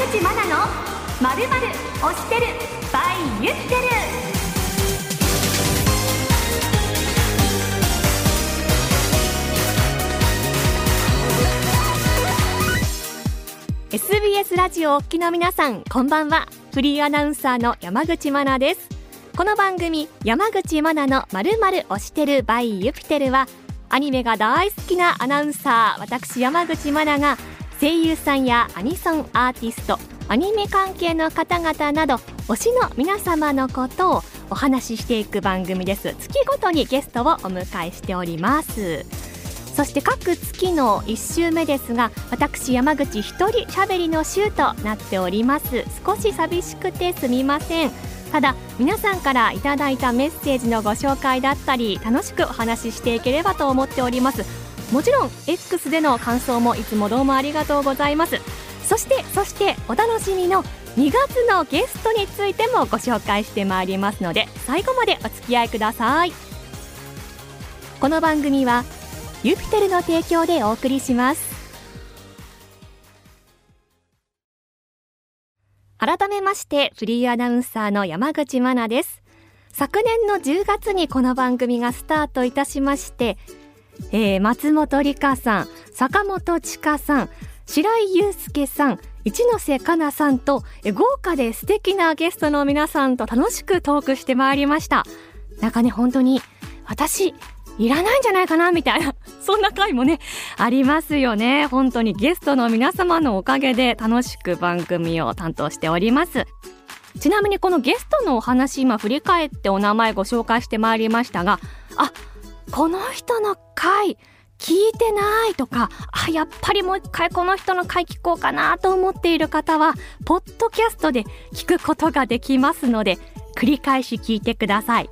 山口真奈のまるまる推してる by 言ってる「SBS ラジオお聞きの皆さんこんばんは。フリーアナウンサーの山口真奈です。この番組山口真奈のまるまる推してる by ユピテルはアニメが大好きなアナウンサー私山口真奈が声優さんやアニソンアーティストアニメ関係の方々など推しの皆様のことをお話ししていく番組です。月ごとにゲストをお迎えしております。そして各月の1週目ですが私山口一人喋りの週となっております。少し寂しくてすみません。ただ皆さんからいただいたメッセージのご紹介だったり楽しくお話ししていければと思っております。もちろん X での感想もいつもどうもありがとうございます。そしてそしてお楽しみの2月のゲストについてもご紹介してまいりますので最後までお付き合いください。この番組はユピテルの提供でお送りします。改めましてフリーアナウンサーの山口真奈です。昨年の10月にこの番組がスタートいたしまして、えー、松本里香さん坂本千佳さん白井祐介さん一ノ瀬香奈さんと豪華で素敵なゲストの皆さんと楽しくトークしてまいりました。なんかね本当に私いらないんじゃないかなみたいな そんな回もねありますよね。本当にゲストの皆様のおかげで楽しく番組を担当しております。ちなみにこのゲストのお話今振り返ってお名前ご紹介してまいりましたがあこの人の回聞いてないとかあやっぱりもう一回この人の回聞こうかなと思っている方はポッドキャストで聞くことができますので繰り返し聞いてください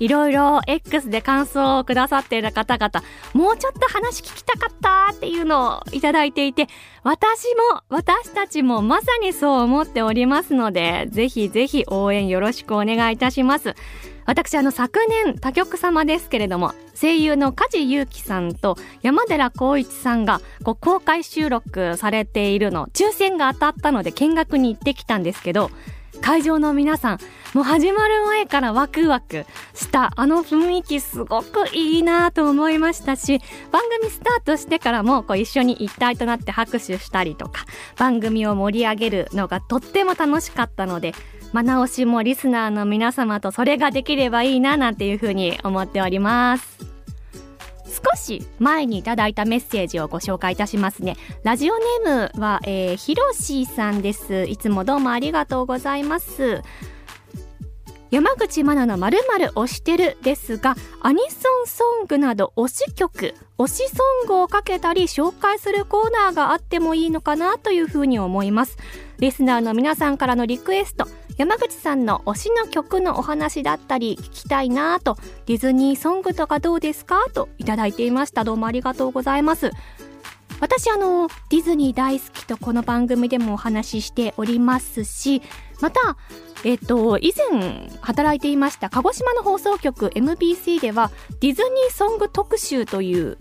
いろいろ X で感想をくださっている方々、もうちょっと話聞きたかったっていうのをいただいていて、私も、私たちもまさにそう思っておりますので、ぜひぜひ応援よろしくお願いいたします。私あの昨年他局様ですけれども声優の梶裕貴さんと山寺宏一さんがこう公開収録されているの抽選が当たったので見学に行ってきたんですけど会場の皆さんもう始まる前からワクワクしたあの雰囲気すごくいいなと思いましたし番組スタートしてからもこう一緒に一体となって拍手したりとか番組を盛り上げるのがとっても楽しかったのでま直しもリスナーの皆様とそれができればいいななんていうふうに思っております。少し前にいただいたメッセージをご紹介いたしますね。ラジオネームは、えー、ひろしさんです。いつもどうもありがとうございます。山口真奈のまるまる推してるですがアニソンソングなど推し曲推しソングをかけたり紹介するコーナーがあってもいいのかなというふうに思います。リスナーの皆さんからのリクエスト山口さんの推しの曲のお話だったり聞きたいなとディズニーソングとかどうですかといただいていました。どうもありがとうございます。私あのディズニー大好きとこの番組でもお話ししておりますしまたえっと以前働いていました鹿児島の放送局 MBC ではディズニーソング特集という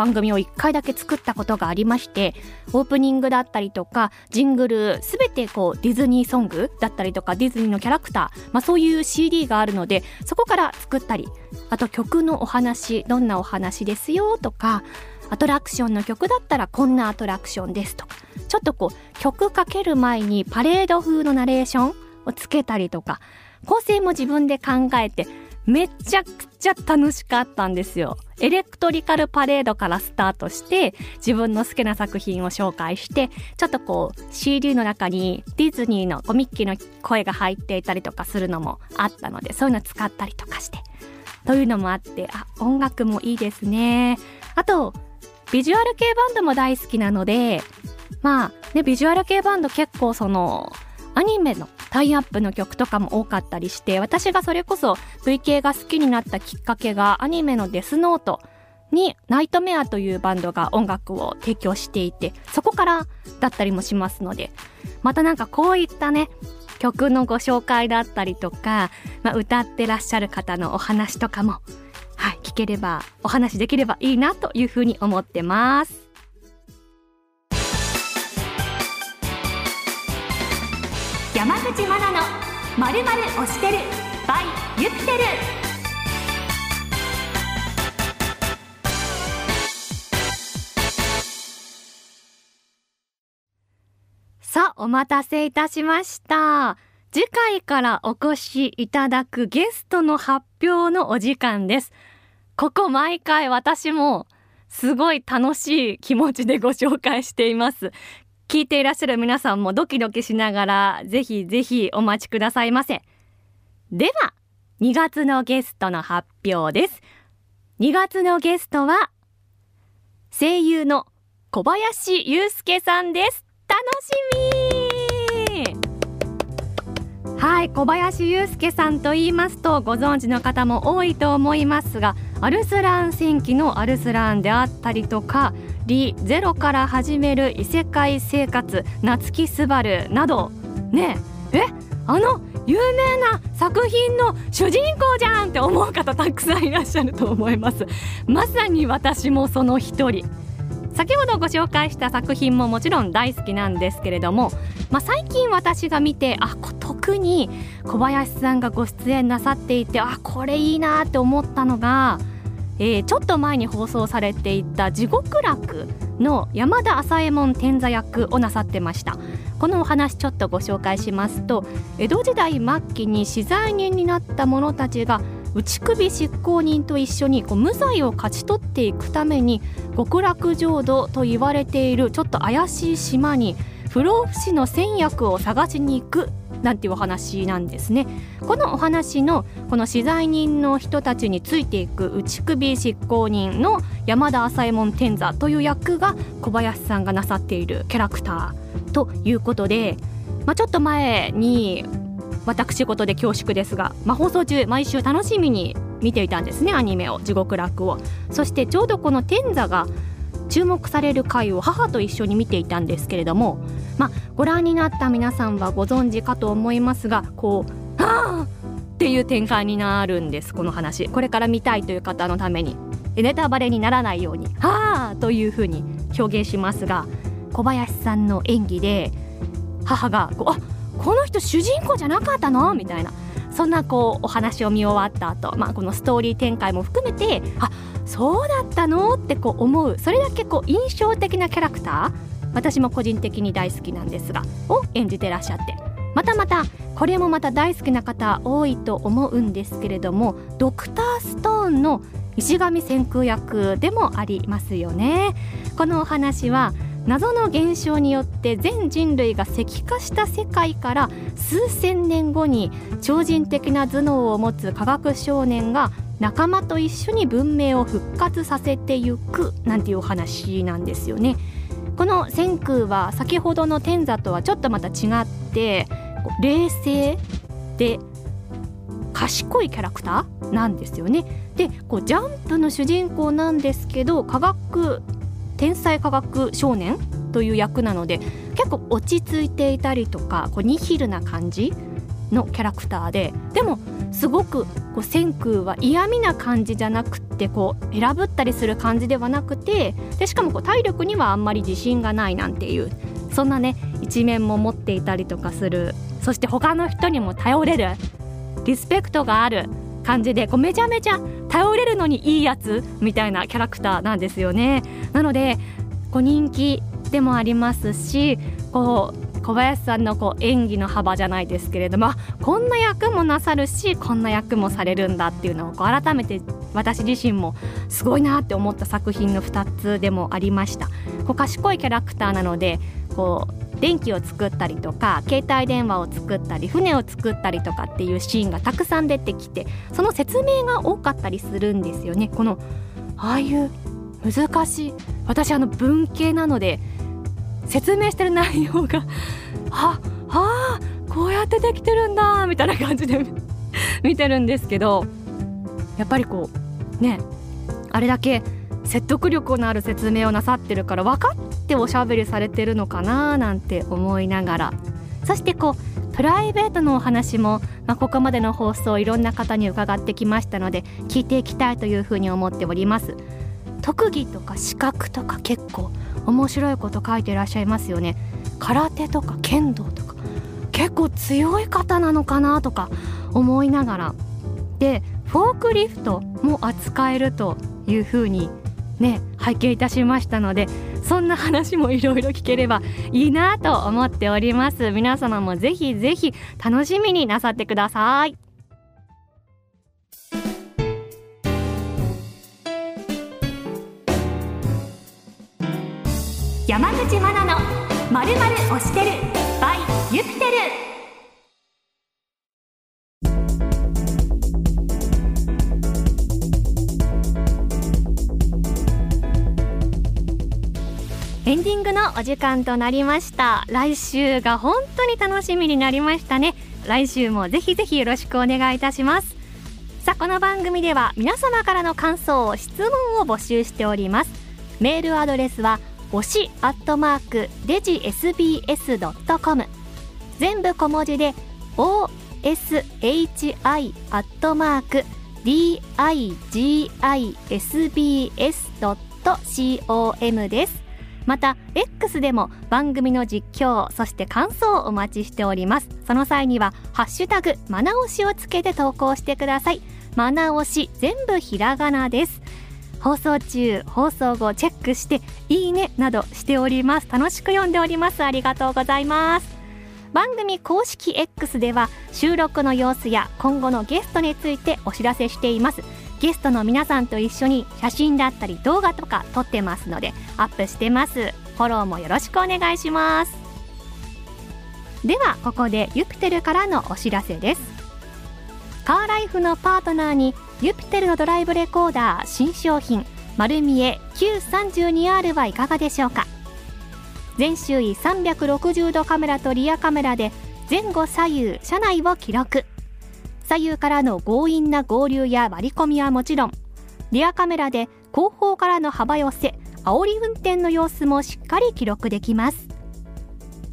番組を1回だけ作ったことがありましてオープニングだったりとかジングル全てこうディズニーソングだったりとかディズニーのキャラクター、まあ、そういう CD があるのでそこから作ったりあと曲のお話どんなお話ですよとかアトラクションの曲だったらこんなアトラクションですとかちょっとこう曲かける前にパレード風のナレーションをつけたりとか構成も自分で考えてめちゃくちゃ楽しかったんですよ。エレクトリカルパレードからスタートして自分の好きな作品を紹介してちょっとこう CD の中にディズニーのミッキーの声が入っていたりとかするのもあったのでそういうの使ったりとかしてというのもあってあ音楽もいいですねあとビジュアル系バンドも大好きなのでまあねビジュアル系バンド結構そのアニメのタイアップの曲とかも多かったりして私がそれこそ VK が好きになったきっかけがアニメのデスノートにナイトメアというバンドが音楽を提供していてそこからだったりもしますのでまたなんかこういったね曲のご紹介だったりとか、まあ、歌ってらっしゃる方のお話とかもはい聞ければお話できればいいなというふうに思ってます。口真奈のまるまる推してる by ユピテル。さあお待たせいたしました。次回からお越しいただくゲストの発表のお時間です。ここ毎回私もすごい楽しい気持ちでご紹介しています。聞いていらっしゃる皆さんもドキドキしながらぜひぜひお待ちくださいませ。では2月のゲストの発表です。2月のゲストは声優の小林祐介さんです。楽しみはい小林祐介さんと言いますとご存知の方も多いと思いますがアルスラン戦記のアルスランであったりとかリゼロから始める異世界生活夏木すばるなど。ねえ。あの有名な作品の主人公じゃんって思う方たくさんいらっしゃると思います。まさに私もその一人。先ほどご紹介した作品ももちろん大好きなんですけれども、まあ、最近私が見てあ特に小林さんがご出演なさっていてあこれいいなって思ったのがえー、ちょっと前に放送されていた地獄楽の山田朝右衛門天座役をなさってました。このお話ちょっとご紹介しますと江戸時代末期に資材人になった者たちが内首執行人と一緒にこう無罪を勝ち取っていくために極楽浄土と言われているちょっと怪しい島に不老不死の戦薬を探しに行くなんていうお話なんですね。このお話のこの資材人の人たちについていく内首執行人の山田朝右衛門天座という役が小林さんがなさっているキャラクターということで、まあ、ちょっと前に私事で恐縮ですが、まあ、放送中毎週楽しみに見ていたんですねアニメを地獄楽をそしてちょうどこの天座が注目される回を母と一緒に見ていたんですけれどもま、ご覧になった皆さんはご存知かと思いますがこう「はあ!」っていう展開になるんですこの話これから見たいという方のためにネタバレにならないように「はあ!」というふうに表現しますが小林さんの演技で母がこう「あこの人主人公じゃなかったの?」みたいなそんなこうお話を見終わった後、まあこのストーリー展開も含めてあそうだったのってこう思う。それだけこう印象的なキャラクター私も個人的に大好きなんですがを演じてらっしゃって。またまたこれもまた大好きな方多いと思うんですけれどもドクターストーンの石上千空役でもありますよね。このお話は謎の現象によって全人類が石化した世界から数千年後に超人的な頭脳を持つ科学少年が仲間と一緒に文明を復活させてゆくなんていうお話なんですよね。この千空は先ほどの天座とはちょっとまた違って冷静で賢いキャラクターなんですよね。でこうジャンプの主人公なんですけど科学天才科学少年という役なので結構落ち着いていたりとかこうニヒルな感じのキャラクターででもすごくこう千空は嫌味な感じじゃなくてこう選ぶったりする感じではなくてでしかもこう体力にはあんまり自信がないなんていうそんなね一面も持っていたりとかするそして他の人にも頼れるリスペクトがある感じでこうめちゃめちゃ頼れるのにいいやつみたいなキャラクターなんですよね。なのでこう人気でもありますしこう小林さんのこう演技の幅じゃないですけれどもこんな役もなさるしこんな役もされるんだっていうのをこう改めて私自身もすごいなって思った作品の2つでもありましたこう賢いキャラクターなのでこう電気を作ったりとか携帯電話を作ったり船を作ったりとかっていうシーンがたくさん出てきてその説明が多かったりするんですよね。このああいう難しい私あの文系なので説明してる内容がはあこうやってできてるんだみたいな感じで 見てるんですけどやっぱりこうねあれだけ説得力のある説明をなさってるから分かっておしゃべりされてるのかななんて思いながら。そしてこうプライベートのお話も、まあ、ここまでの放送いろんな方に伺ってきましたので聞いていきたいというふうに思っております。特技とか資格とか結構面白いこと書いていらっしゃいますよね。空手とか剣道とか結構強い方なのかなとか思いながら。でフォークリフトも扱えるというふうにね拝見いたしましたのでそんな話もいろいろ聞ければいいなと思っております。皆様もぜひぜひ楽しみになさってください。山口真奈のまるまる推してる。by ユピテルエンディングのお時間となりました。来週が本当に楽しみになりましたね。来週もぜひぜひよろしくお願いいたします。さあこの番組では皆様からの感想質問を募集しております。メールアドレスは推しアットマークデジ SBS.com 全部小文字で OSHI アットマーク DIGISBS.com です。また X でも番組の実況そして感想をお待ちしております。その際にはハッシュタグマナオシをつけて投稿してください。マナオシ全部ひらがなです。放送中放送後チェックしていいねなどしております。楽しく読んでおります。ありがとうございます。番組公式 X では収録の様子や今後のゲストについてお知らせしています。ゲストの皆さんと一緒に写真だったり動画とか撮ってますのでアップしてます。フォローもよろしくお願いします。ではここでユピテルからのお知らせです。カーライフのパートナーにユピテルのドライブレコーダー新商品丸見え Q32R はいかがでしょうか。全周囲360度カメラとリアカメラで前後左右車内を記録。左右からの強引な合流や割り込みはもちろんリアカメラで後方からの幅寄せ煽り運転の様子もしっかり記録できます。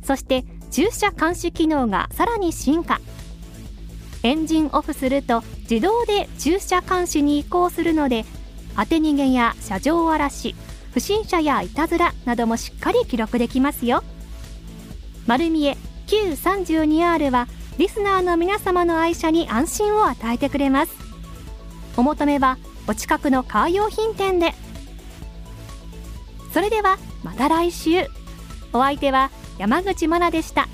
そして駐車監視機能がさらに進化。エンジンオフすると自動で駐車監視に移行するので当て逃げや車上荒らし不審者やいたずらなどもしっかり記録できますよ。丸見え Q32R はリスナーの皆様の愛車に安心を与えてくれます。お求めはお近くのカー用品店で。それではまた来週。お相手は山口真奈でした。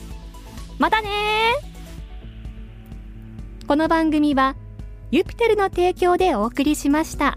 またねこの番組はユピテルの提供でお送りしました。